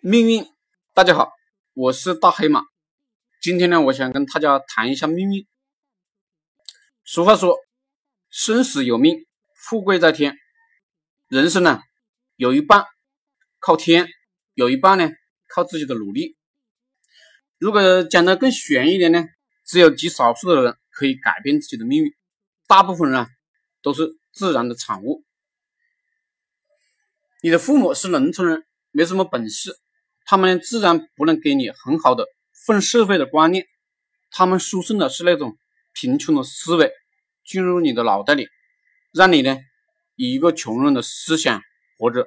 命运，大家好，我是大黑马。今天呢，我想跟大家谈一下命运。俗话说，生死有命，富贵在天。人生呢，有一半靠天，有一半呢靠自己的努力。如果讲的更玄一点呢，只有极少数的人可以改变自己的命运，大部分人啊都是自然的产物。你的父母是农村人，没什么本事。他们自然不能给你很好的混社会的观念，他们输送的是那种贫穷的思维进入你的脑袋里，让你呢以一个穷人的思想活着。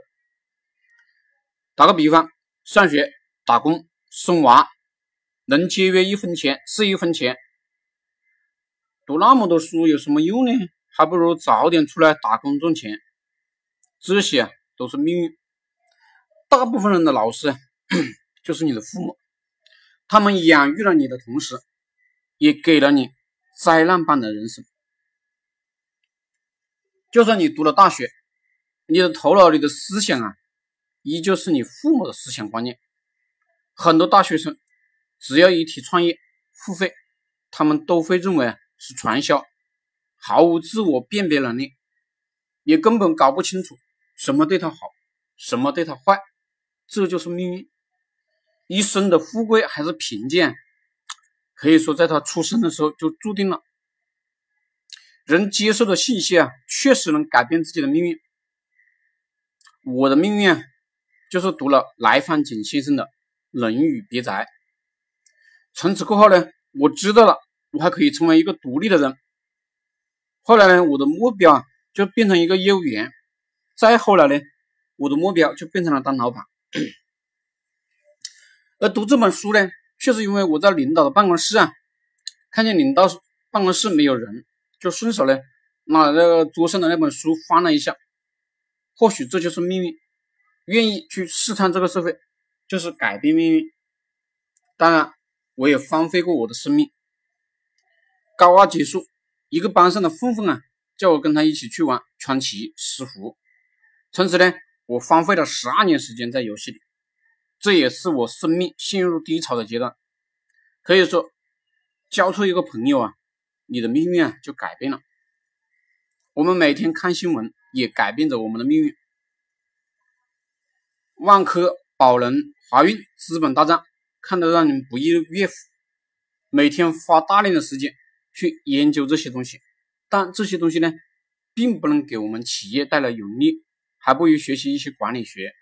打个比方，上学、打工、生娃，能节约一分钱是一分钱。读那么多书有什么用呢？还不如早点出来打工挣钱。这些都是命运。大部分人的老师。就是你的父母，他们养育了你的同时，也给了你灾难般的人生。就算你读了大学，你的头脑里的思想啊，依旧是你父母的思想观念。很多大学生只要一提创业、付费，他们都会认为啊是传销，毫无自我辨别能力，也根本搞不清楚什么对他好，什么对他坏。这就是命运。一生的富贵还是贫贱，可以说在他出生的时候就注定了。人接受的信息啊，确实能改变自己的命运。我的命运啊，就是读了来访景先生的《论语别裁》，从此过后呢，我知道了，我还可以成为一个独立的人。后来呢，我的目标啊，就变成一个业务员。再后来呢，我的目标就变成了当老板。而读这本书呢，却是因为我在领导的办公室啊，看见领导办公室没有人，就顺手呢拿那个桌上的那本书翻了一下。或许这就是命运，愿意去试探这个社会，就是改变命运。当然，我也荒废过我的生命。高二结束，一个班上的混混啊，叫我跟他一起去玩传奇石湖。从此呢，我荒废了十二年时间在游戏里。这也是我生命陷入低潮的阶段，可以说，交错一个朋友啊，你的命运啊就改变了。我们每天看新闻，也改变着我们的命运。万科、宝能、华运资本大战，看得让人不亦乐乎。每天花大量的时间去研究这些东西，但这些东西呢，并不能给我们企业带来盈利，还不如学习一些管理学。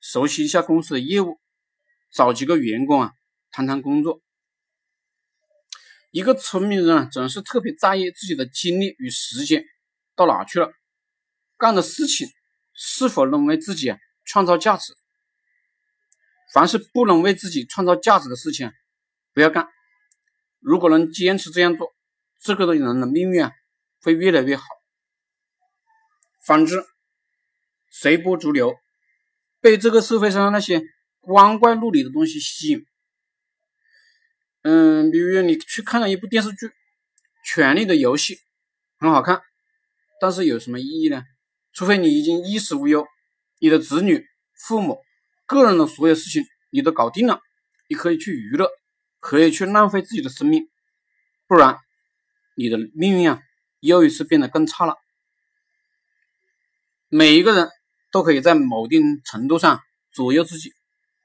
熟悉一下公司的业务，找几个员工啊，谈谈工作。一个聪明人啊，总是特别在意自己的精力与时间到哪去了，干的事情是否能为自己啊创造价值。凡是不能为自己创造价值的事情，不要干。如果能坚持这样做，这个人的命运啊会越来越好。反之，随波逐流。被这个社会上那些光怪陆离的东西吸引，嗯，比如你去看了一部电视剧《权力的游戏》，很好看，但是有什么意义呢？除非你已经衣食无忧，你的子女、父母、个人的所有事情你都搞定了，你可以去娱乐，可以去浪费自己的生命，不然你的命运啊，又一次变得更差了。每一个人。都可以在某定程度上左右自己，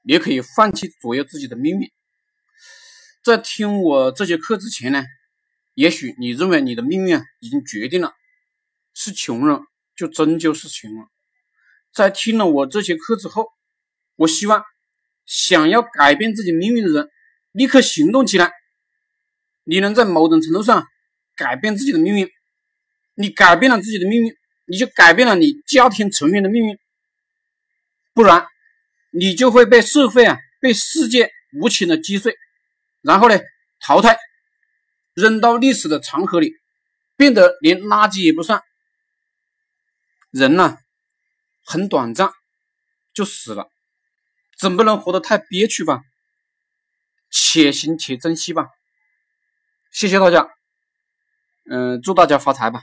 也可以放弃左右自己的命运。在听我这节课之前呢，也许你认为你的命运已经决定了，是穷人就真就是穷人。在听了我这节课之后，我希望想要改变自己命运的人立刻行动起来。你能在某种程度上改变自己的命运，你改变了自己的命运。你就改变了你家庭成员的命运，不然你就会被社会啊、被世界无情的击碎，然后呢淘汰，扔到历史的长河里，变得连垃圾也不算。人呢很短暂，就死了，总不能活得太憋屈吧？且行且珍惜吧。谢谢大家，嗯，祝大家发财吧。